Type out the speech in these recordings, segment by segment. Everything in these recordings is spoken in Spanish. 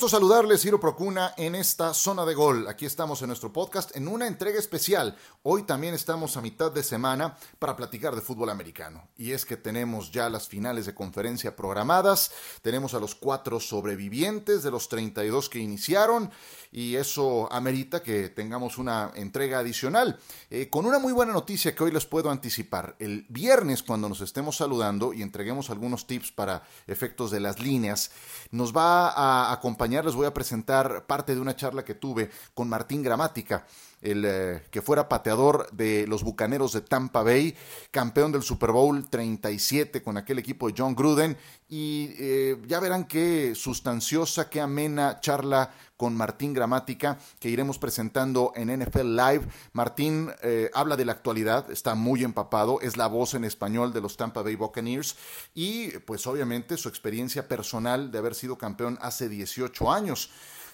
Gusto saludarles, Ciro Procuna, en esta zona de gol. Aquí estamos en nuestro podcast en una entrega especial. Hoy también estamos a mitad de semana para platicar de fútbol americano. Y es que tenemos ya las finales de conferencia programadas, tenemos a los cuatro sobrevivientes de los 32 que iniciaron y eso amerita que tengamos una entrega adicional. Eh, con una muy buena noticia que hoy les puedo anticipar. El viernes, cuando nos estemos saludando y entreguemos algunos tips para efectos de las líneas, nos va a acompañar les voy a presentar parte de una charla que tuve con Martín Gramática, el eh, que fuera pateador de los Bucaneros de Tampa Bay, campeón del Super Bowl 37 con aquel equipo de John Gruden. Y eh, ya verán qué sustanciosa, qué amena charla con Martín Gramática que iremos presentando en NFL Live. Martín eh, habla de la actualidad, está muy empapado, es la voz en español de los Tampa Bay Buccaneers y pues obviamente su experiencia personal de haber sido campeón hace 18 años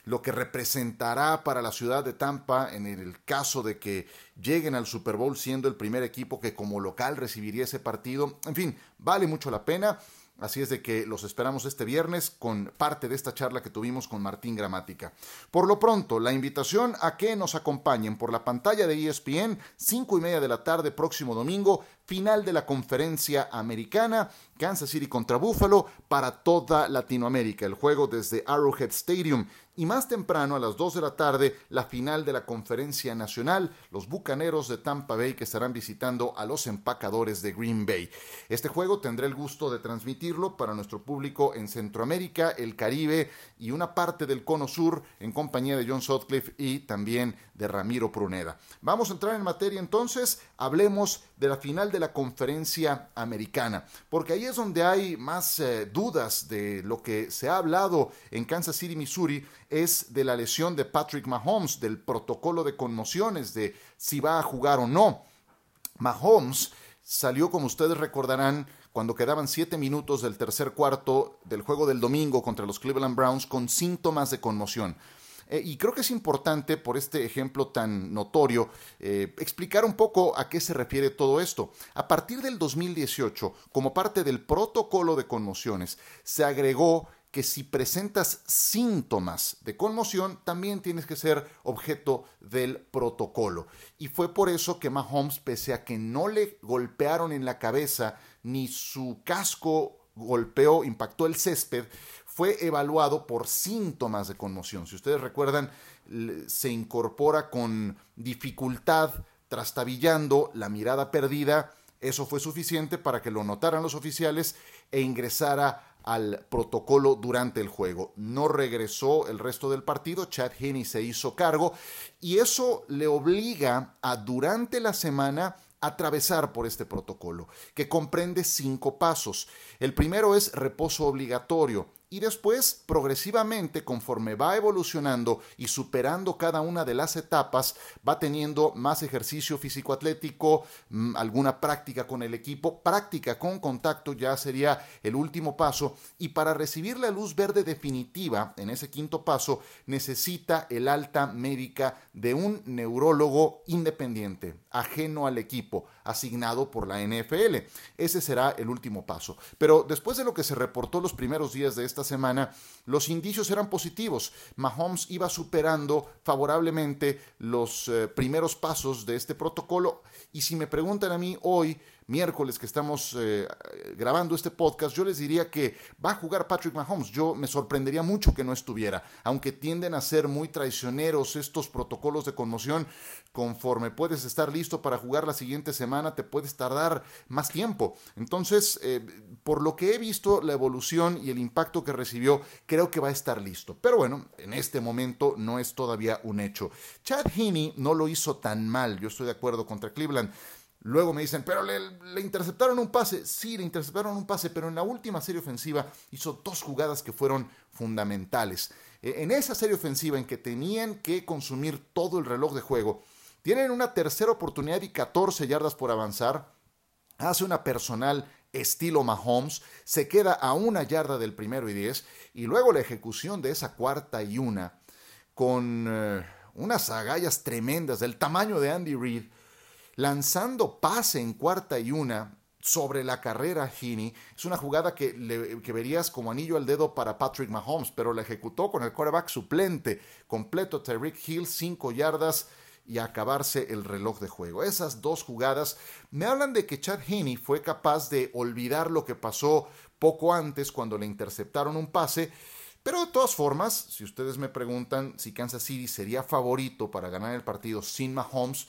lo que representará para la ciudad de Tampa en el caso de que lleguen al Super Bowl siendo el primer equipo que como local recibiría ese partido. En fin, vale mucho la pena. Así es de que los esperamos este viernes con parte de esta charla que tuvimos con Martín Gramática. Por lo pronto, la invitación a que nos acompañen por la pantalla de ESPN, cinco y media de la tarde, próximo domingo, final de la conferencia americana, Kansas City contra Buffalo, para toda Latinoamérica. El juego desde Arrowhead Stadium y más temprano, a las 2 de la tarde, la final de la Conferencia Nacional, los Bucaneros de Tampa Bay que estarán visitando a los empacadores de Green Bay. Este juego tendré el gusto de transmitirlo para nuestro público en Centroamérica, el Caribe y una parte del Cono Sur en compañía de John Sutcliffe y también de Ramiro Pruneda. Vamos a entrar en materia entonces, hablemos de la final de la Conferencia Americana, porque ahí es donde hay más eh, dudas de lo que se ha hablado en Kansas City, Missouri es de la lesión de Patrick Mahomes, del protocolo de conmociones, de si va a jugar o no. Mahomes salió, como ustedes recordarán, cuando quedaban siete minutos del tercer cuarto del juego del domingo contra los Cleveland Browns con síntomas de conmoción. Eh, y creo que es importante, por este ejemplo tan notorio, eh, explicar un poco a qué se refiere todo esto. A partir del 2018, como parte del protocolo de conmociones, se agregó que si presentas síntomas de conmoción, también tienes que ser objeto del protocolo. Y fue por eso que Mahomes, pese a que no le golpearon en la cabeza, ni su casco golpeó, impactó el césped, fue evaluado por síntomas de conmoción. Si ustedes recuerdan, se incorpora con dificultad, trastabillando, la mirada perdida. Eso fue suficiente para que lo notaran los oficiales e ingresara al protocolo durante el juego. No regresó el resto del partido, Chad Henney se hizo cargo y eso le obliga a durante la semana atravesar por este protocolo, que comprende cinco pasos. El primero es reposo obligatorio y después, progresivamente, conforme va evolucionando y superando cada una de las etapas, va teniendo más ejercicio físico-atlético, mm, alguna práctica con el equipo, práctica con contacto ya sería el último paso, y para recibir la luz verde definitiva en ese quinto paso, necesita el alta médica de un neurólogo independiente, ajeno al equipo, asignado por la NFL. Ese será el último paso. Pero después de lo que se reportó los primeros días de esta semana, los indicios eran positivos. Mahomes iba superando favorablemente los eh, primeros pasos de este protocolo. Y si me preguntan a mí hoy, miércoles que estamos eh, grabando este podcast, yo les diría que va a jugar Patrick Mahomes. Yo me sorprendería mucho que no estuviera, aunque tienden a ser muy traicioneros estos protocolos de conmoción. Conforme puedes estar listo para jugar la siguiente semana, te puedes tardar más tiempo. Entonces, eh, por lo que he visto, la evolución y el impacto que recibió, creo que va a estar listo. Pero bueno, en este momento no es todavía un hecho. Chad Heaney no lo hizo tan mal, yo estoy de acuerdo contra Cleveland. Luego me dicen, pero le, interceptaron un pase. Sí, le interceptaron un pase, pero en la última serie ofensiva hizo dos jugadas que fueron fundamentales. E, en esa serie ofensiva en que tenían que consumir todo el reloj de juego, tienen una tercera oportunidad y 14 yardas por avanzar. Hace una personal estilo Mahomes, se queda a una yarda del primero y diez, y luego la ejecución de esa cuarta y una, con eh, unas agallas tremendas del tamaño de Andy Reid lanzando pase en cuarta y una, sobre la carrera Heaney. Es una jugada que, que, verías como anillo al dedo para Patrick Mahomes, pero la ejecutó con el quarterback suplente, completo Tyreek Hill, 5 yardas y acabarse el reloj de juego. Esas dos jugadas me hablan de que Chad Heaney fue capaz de olvidar lo que pasó poco antes cuando le interceptaron un pase. Pero de todas formas, si ustedes me preguntan si Kansas City sería favorito para ganar el partido sin Mahomes,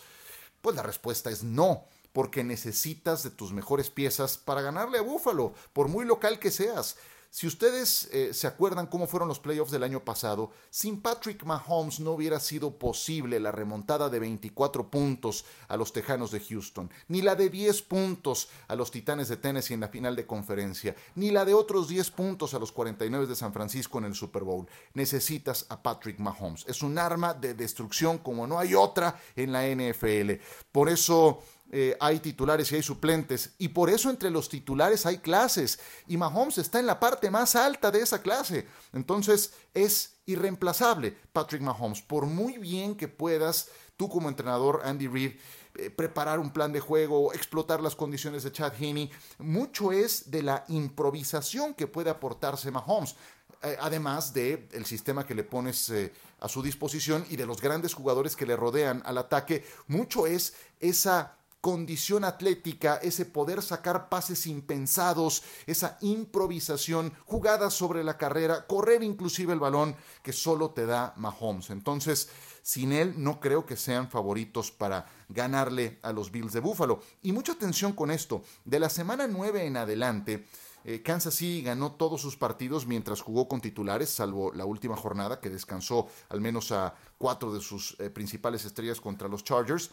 pues la respuesta es no porque necesitas de tus mejores piezas para ganarle a Buffalo, por muy local que seas. Si ustedes eh, se acuerdan cómo fueron los playoffs del año pasado, sin Patrick Mahomes no hubiera sido posible la remontada de 24 puntos a los Tejanos de Houston, ni la de 10 puntos a los Titanes de Tennessee en la final de conferencia, ni la de otros 10 puntos a los 49 de San Francisco en el Super Bowl. Necesitas a Patrick Mahomes. Es un arma de destrucción como no hay otra en la NFL. Por eso eh, hay titulares y hay suplentes. Y por eso entre los titulares hay clases. Y Mahomes está en la parte más alta de esa clase. Entonces es irreemplazable Patrick Mahomes. Por muy bien que puedas, tú como entrenador, Andy Reid, eh, preparar un plan de juego, explotar las condiciones de Chad Heaney, mucho es de la improvisación que puede aportarse Mahomes. Eh, además del el sistema que le pones a su disposición y de los grandes jugadores que le rodean al ataque, mucho es esa condición atlética, ese poder sacar pases impensados, esa improvisación, jugadas sobre la carrera, correr inclusive el balón que solo te da Mahomes. Entonces, sin él no creo que sean favoritos para ganarle a los Bills de Buffalo. Y mucha atención con esto, de la semana 9 en adelante, eh, Kansas City ganó todos sus partidos mientras jugó con titulares, salvo la última jornada que descansó al menos a cuatro de sus eh, principales estrellas contra los Chargers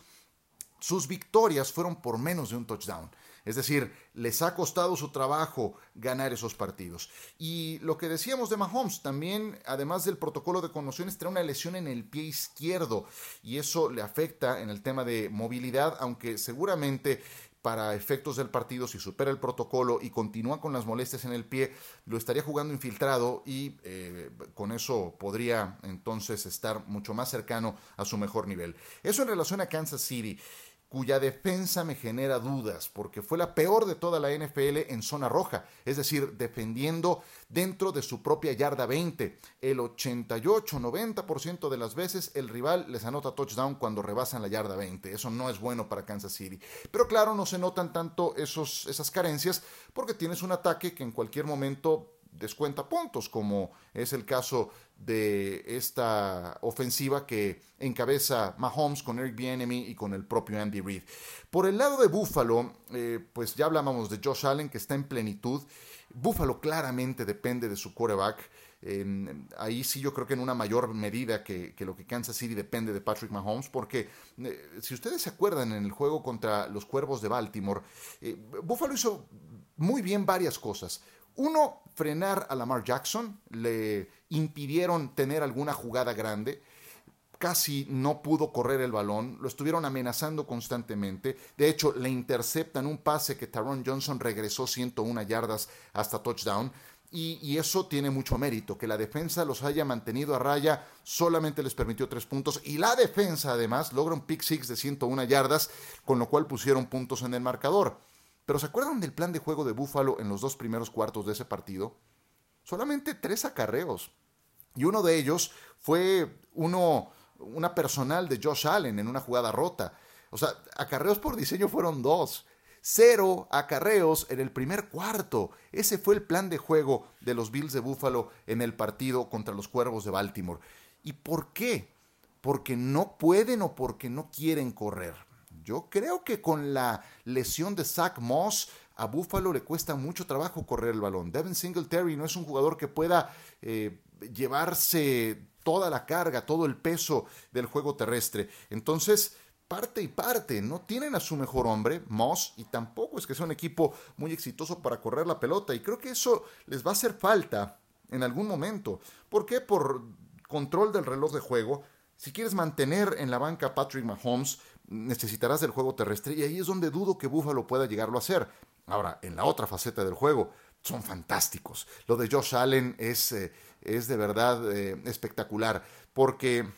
sus victorias fueron por menos de un touchdown. Es decir, les ha costado su trabajo ganar esos partidos. Y lo que decíamos de Mahomes, también, además del protocolo de conmociones, trae una lesión en el pie izquierdo y eso le afecta en el tema de movilidad, aunque seguramente para efectos del partido, si supera el protocolo y continúa con las molestias en el pie, lo estaría jugando infiltrado y eh, con eso podría entonces estar mucho más cercano a su mejor nivel. Eso en relación a Kansas City cuya defensa me genera dudas, porque fue la peor de toda la NFL en zona roja, es decir, defendiendo dentro de su propia yarda 20. El 88-90% de las veces el rival les anota touchdown cuando rebasan la yarda 20. Eso no es bueno para Kansas City. Pero claro, no se notan tanto esos, esas carencias porque tienes un ataque que en cualquier momento descuenta puntos, como es el caso de esta ofensiva que encabeza Mahomes con Eric Bieniemy y con el propio Andy Reid. Por el lado de Buffalo, eh, pues ya hablábamos de Josh Allen que está en plenitud. Buffalo claramente depende de su quarterback. ahí sí yo creo que en una mayor medida que, lo que Kansas City depende de Patrick Mahomes, porque eh, si ustedes se acuerdan en el juego contra los Cuervos de Baltimore, eh, Buffalo hizo muy bien varias cosas. Uno, frenar a Lamar Jackson, le impidieron tener alguna jugada grande, casi no pudo correr el balón, lo estuvieron amenazando constantemente, de hecho le interceptan un pase que Taron Johnson regresó 101 yardas hasta touchdown, y, eso tiene mucho mérito, que la defensa los haya mantenido a raya, solamente les permitió tres puntos, y la defensa además logra un pick six de 101 yardas, con lo cual pusieron puntos en el marcador. Pero ¿se acuerdan del plan de juego de Buffalo en los dos primeros cuartos de ese partido? Solamente tres acarreos. Y uno de ellos fue uno, una personal de Josh Allen en una jugada rota. O sea, acarreos por diseño fueron dos. Cero acarreos en el primer cuarto. Ese fue el plan de juego de los Bills de Buffalo en el partido contra los Cuervos de Baltimore. ¿Y por qué? Porque no pueden o porque no quieren correr. Yo creo que con la lesión de Zach Moss, a Buffalo le cuesta mucho trabajo correr el balón. Devin Singletary no es un jugador que pueda eh, llevarse toda la carga, todo el peso del juego terrestre. Entonces, parte y parte. No tienen a su mejor hombre, Moss, y tampoco es que sea un equipo muy exitoso para correr la pelota. Y creo que eso les va a hacer falta en algún momento. ¿Por qué? Por control del reloj de juego. Si quieres mantener en la banca a Patrick Mahomes, necesitarás del juego terrestre y ahí es donde dudo que Buffalo pueda llegarlo a hacer. Ahora, en la otra faceta del juego, son fantásticos. Lo de Josh Allen es, eh, es de verdad eh, espectacular porque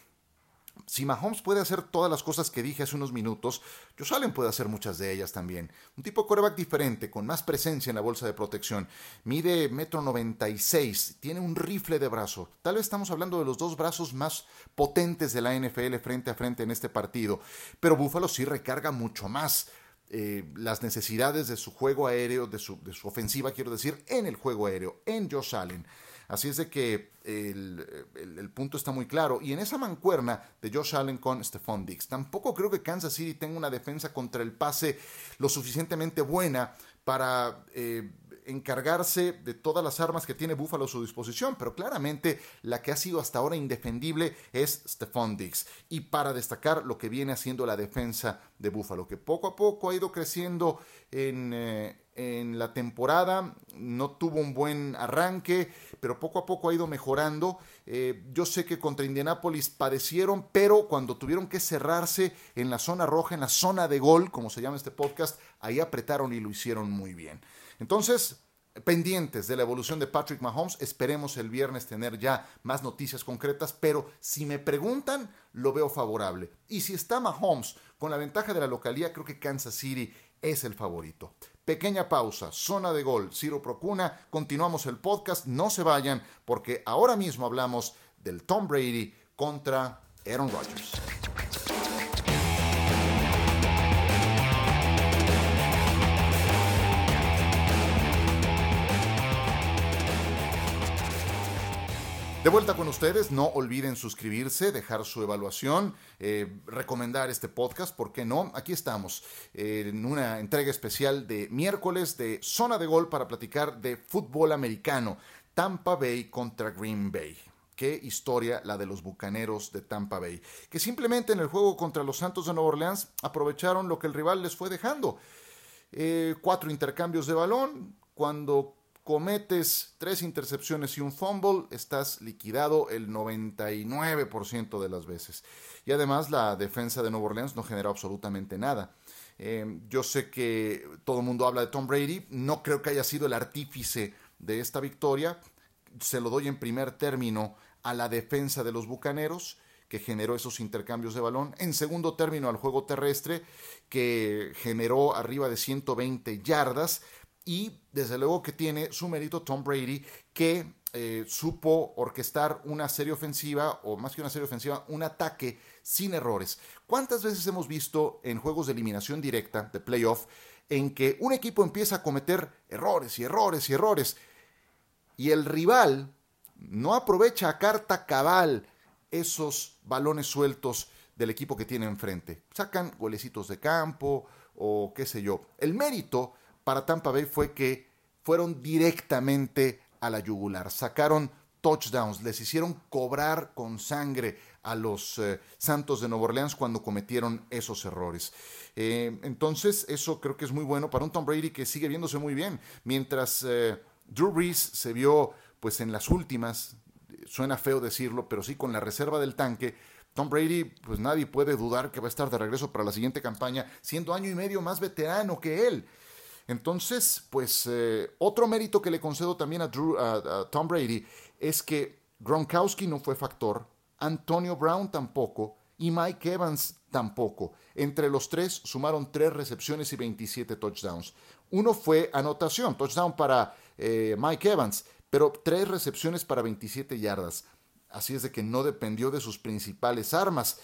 si Mahomes puede hacer todas las cosas que dije hace unos minutos, Josh Allen puede hacer muchas de ellas también. Un tipo de coreback diferente, con más presencia en la bolsa de protección. Mide metro 96, tiene un rifle de brazo. Tal vez estamos hablando de los dos brazos más potentes de la NFL frente a frente en este partido. Pero Buffalo sí recarga mucho más. Eh, las necesidades de su juego aéreo, de su, de su ofensiva, quiero decir, en el juego aéreo, en Josh Allen. Así es de que el, punto está muy claro. Y en esa mancuerna de Josh Allen con Stephon Diggs, tampoco creo que Kansas City tenga una defensa contra el pase lo suficientemente buena para eh, encargarse de todas las armas que tiene Buffalo a su disposición, pero claramente la que ha sido hasta ahora indefendible es Stephon Diggs. Y para destacar lo que viene haciendo la defensa de Buffalo, que poco a poco ha ido creciendo en, eh, en la temporada, no tuvo un buen arranque, pero poco a poco ha ido mejorando. Eh, yo sé que contra Indianapolis padecieron, pero cuando tuvieron que cerrarse en la zona roja, en la zona de gol, como se llama este podcast, ahí apretaron y lo hicieron muy bien. Entonces, pendientes de la evolución de Patrick Mahomes. Esperemos el viernes tener ya más noticias concretas, pero si me preguntan, lo veo favorable. Y si está Mahomes con la ventaja de la localía, creo que Kansas City es el favorito. Pequeña pausa, zona de gol, Ciro Procuna, continuamos el podcast, no se vayan porque ahora mismo hablamos del Tom Brady contra Aaron Rodgers. De vuelta con ustedes, no olviden suscribirse, dejar su evaluación, eh, recomendar este podcast, ¿por qué no? Aquí estamos eh, en una entrega especial de miércoles de Zona de Gol para platicar de fútbol americano, Tampa Bay contra Green Bay. Qué historia la de los Bucaneros de Tampa Bay, que simplemente en el juego contra los Santos de Nueva Orleans aprovecharon lo que el rival les fue dejando. Eh, cuatro intercambios de balón, cuando cometes tres intercepciones y un fumble, estás liquidado el 99% de las veces. Y además la defensa de Nueva Orleans no generó absolutamente nada. Eh, yo sé que todo el mundo habla de Tom Brady, no creo que haya sido el artífice de esta victoria, se lo doy en primer término a la defensa de los Bucaneros que generó esos intercambios de balón. En segundo término al juego terrestre, que generó arriba de 120 yardas y desde luego que tiene su mérito Tom Brady, que eh, supo orquestar una serie ofensiva, o más que una serie ofensiva, un ataque sin errores. ¿Cuántas veces hemos visto en juegos de eliminación directa, de playoff, en que un equipo empieza a cometer errores y errores y errores, y el rival no aprovecha a carta cabal esos balones sueltos del equipo que tiene enfrente? Sacan golecitos de campo o qué sé yo. El mérito para Tampa Bay fue que fueron directamente a la yugular, sacaron touchdowns, les hicieron cobrar con sangre a los eh, Santos de Nueva Orleans cuando cometieron esos errores. Eh, entonces, eso creo que es muy bueno para un Tom Brady que sigue viéndose muy bien. Mientras eh, Drew Brees se vio pues en las últimas, suena feo decirlo, pero sí con la reserva del tanque, Tom Brady, pues nadie puede dudar que va a estar de regreso para la siguiente campaña, siendo año y medio más veterano que él. Entonces, pues eh, otro mérito que le concedo también a, Tom Brady es que Gronkowski no fue factor, Antonio Brown tampoco y Mike Evans tampoco. Entre los tres sumaron tres recepciones y 27 touchdowns. Uno fue anotación, touchdown para eh, Mike Evans, pero tres recepciones para 27 yardas. Así es de que no dependió de sus principales armas.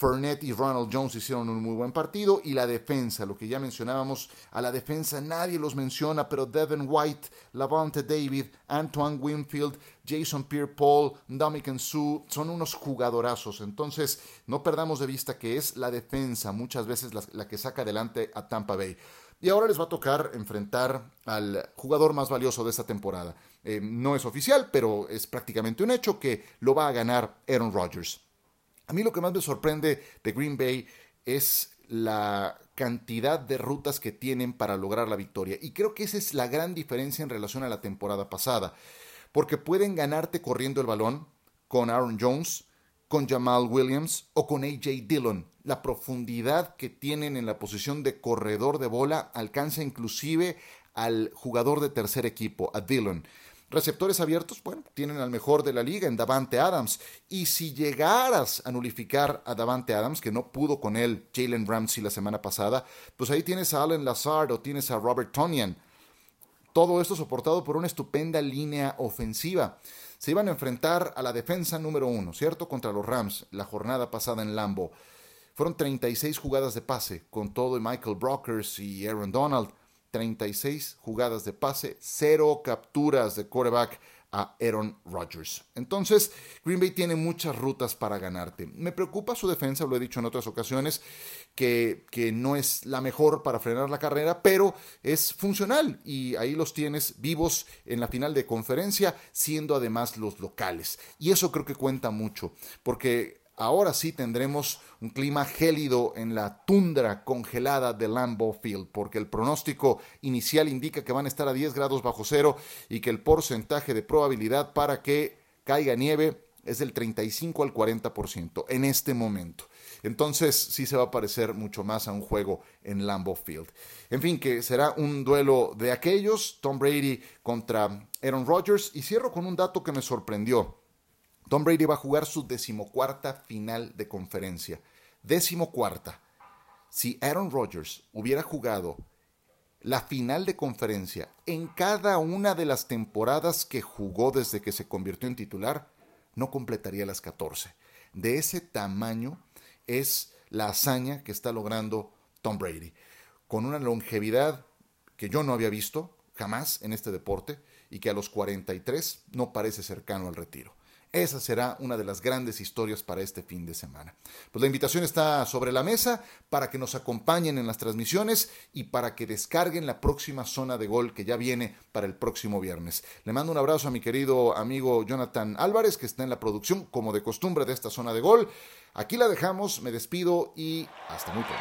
Fournette y Ronald Jones hicieron un muy buen partido y la defensa, lo que ya mencionábamos, a la defensa nadie los menciona, pero Devin White, Lavonte David, Antoine Winfield, Jason Pierre-Paul, Dominican Sue, son unos jugadorazos. Entonces, no perdamos de vista que es la defensa muchas veces la, que saca adelante a Tampa Bay. Y ahora les va a tocar enfrentar al jugador más valioso de esta temporada. Eh, no es oficial, pero es prácticamente un hecho que lo va a ganar Aaron Rodgers. A mí lo que más me sorprende de Green Bay es la cantidad de rutas que tienen para lograr la victoria. Y creo que esa es la gran diferencia en relación a la temporada pasada. Porque pueden ganarte corriendo el balón con Aaron Jones, con Jamal Williams o con AJ Dillon. La profundidad que tienen en la posición de corredor de bola alcanza inclusive al jugador de tercer equipo, a Dillon. Receptores abiertos, bueno, tienen al mejor de la liga en Davante Adams. Y si llegaras a nulificar a Davante Adams, que no pudo con él Jalen Ramsey la semana pasada, pues ahí tienes a Allen Lazard o tienes a Robert Tonyan. Todo esto soportado por una estupenda línea ofensiva. Se iban a enfrentar a la defensa número uno, ¿cierto? Contra los Rams la jornada pasada en Lambo. Fueron 36 jugadas de pase con todo Michael Brockers y Aaron Donald. 36 jugadas de pase, cero capturas de quarterback a Aaron Rodgers. Entonces, Green Bay tiene muchas rutas para ganarte. Me preocupa su defensa, lo he dicho en otras ocasiones, que, que, no es la mejor para frenar la carrera, pero es funcional y ahí los tienes vivos en la final de conferencia, siendo además los locales. Y eso creo que cuenta mucho, porque ahora sí tendremos un clima gélido en la tundra congelada de Lambeau Field, porque el pronóstico inicial indica que van a estar a 10 grados bajo cero y que el porcentaje de probabilidad para que caiga nieve es del 35 al 40% en este momento. Entonces sí se va a parecer mucho más a un juego en Lambeau Field. En fin, que será un duelo de aquellos, Tom Brady contra Aaron Rodgers. Y cierro con un dato que me sorprendió. Tom Brady va a jugar su decimocuarta final de conferencia. Decimocuarta. Si Aaron Rodgers hubiera jugado la final de conferencia en cada una de las temporadas que jugó desde que se convirtió en titular, no completaría las 14. De ese tamaño es la hazaña que está logrando Tom Brady, con una longevidad que yo no había visto jamás en este deporte y que a los 43 no parece cercano al retiro. Esa será una de las grandes historias para este fin de semana. Pues la invitación está sobre la mesa para que nos acompañen en las transmisiones y para que descarguen la próxima zona de gol que ya viene para el próximo viernes. Le mando un abrazo a mi querido amigo Jonathan Álvarez, que está en la producción, como de costumbre, de esta zona de gol. Aquí la dejamos, me despido y hasta muy pronto.